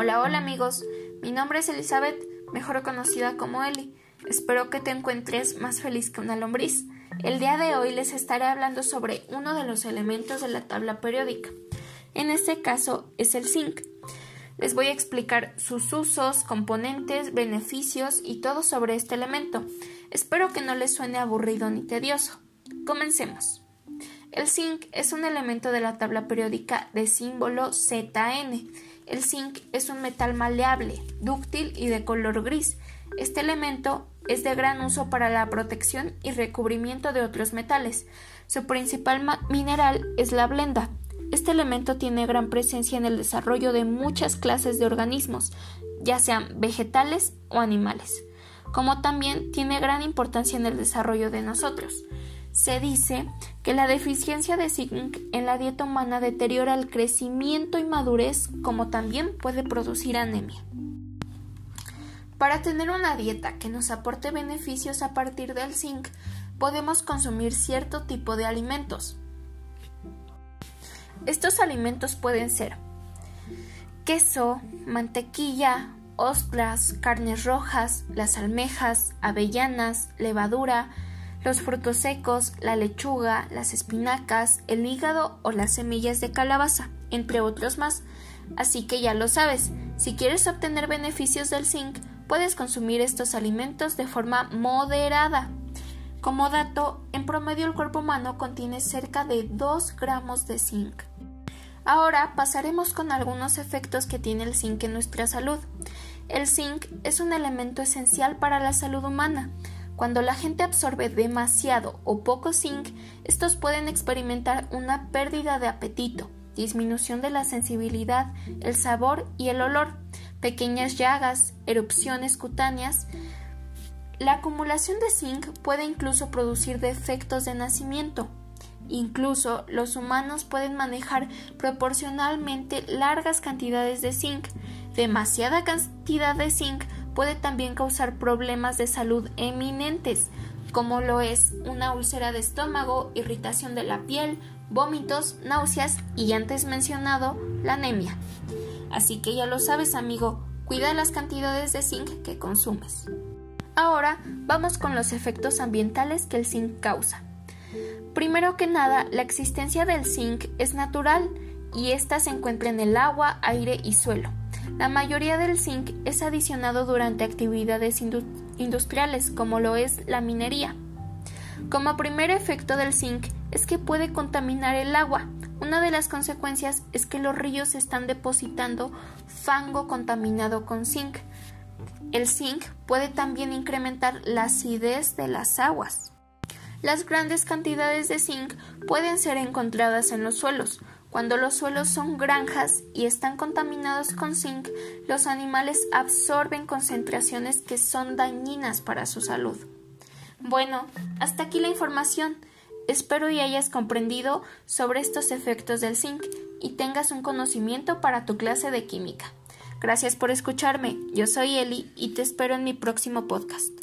Hola, hola amigos, mi nombre es Elizabeth, mejor conocida como Eli. Espero que te encuentres más feliz que una lombriz. El día de hoy les estaré hablando sobre uno de los elementos de la tabla periódica. En este caso es el zinc. Les voy a explicar sus usos, componentes, beneficios y todo sobre este elemento. Espero que no les suene aburrido ni tedioso. Comencemos. El zinc es un elemento de la tabla periódica de símbolo ZN. El zinc es un metal maleable, dúctil y de color gris. Este elemento es de gran uso para la protección y recubrimiento de otros metales. Su principal mineral es la blenda. Este elemento tiene gran presencia en el desarrollo de muchas clases de organismos, ya sean vegetales o animales, como también tiene gran importancia en el desarrollo de nosotros. Se dice que la deficiencia de zinc en la dieta humana deteriora el crecimiento y madurez, como también puede producir anemia. Para tener una dieta que nos aporte beneficios a partir del zinc, podemos consumir cierto tipo de alimentos. Estos alimentos pueden ser queso, mantequilla, ostras, carnes rojas, las almejas, avellanas, levadura, los frutos secos, la lechuga, las espinacas, el hígado o las semillas de calabaza, entre otros más. Así que ya lo sabes, si quieres obtener beneficios del zinc, puedes consumir estos alimentos de forma moderada. Como dato, en promedio el cuerpo humano contiene cerca de 2 gramos de zinc. Ahora pasaremos con algunos efectos que tiene el zinc en nuestra salud. El zinc es un elemento esencial para la salud humana, cuando la gente absorbe demasiado o poco zinc, estos pueden experimentar una pérdida de apetito, disminución de la sensibilidad, el sabor y el olor, pequeñas llagas, erupciones cutáneas. La acumulación de zinc puede incluso producir defectos de nacimiento. Incluso los humanos pueden manejar proporcionalmente largas cantidades de zinc. Demasiada cantidad de zinc puede también causar problemas de salud eminentes, como lo es una úlcera de estómago, irritación de la piel, vómitos, náuseas y antes mencionado, la anemia. Así que ya lo sabes, amigo, cuida las cantidades de zinc que consumes. Ahora vamos con los efectos ambientales que el zinc causa. Primero que nada, la existencia del zinc es natural y ésta se encuentra en el agua, aire y suelo. La mayoría del zinc es adicionado durante actividades industriales como lo es la minería. Como primer efecto del zinc es que puede contaminar el agua. Una de las consecuencias es que los ríos están depositando fango contaminado con zinc. El zinc puede también incrementar la acidez de las aguas. Las grandes cantidades de zinc pueden ser encontradas en los suelos, cuando los suelos son granjas y están contaminados con zinc, los animales absorben concentraciones que son dañinas para su salud. Bueno, hasta aquí la información. Espero y hayas comprendido sobre estos efectos del zinc y tengas un conocimiento para tu clase de química. Gracias por escucharme. Yo soy Eli y te espero en mi próximo podcast.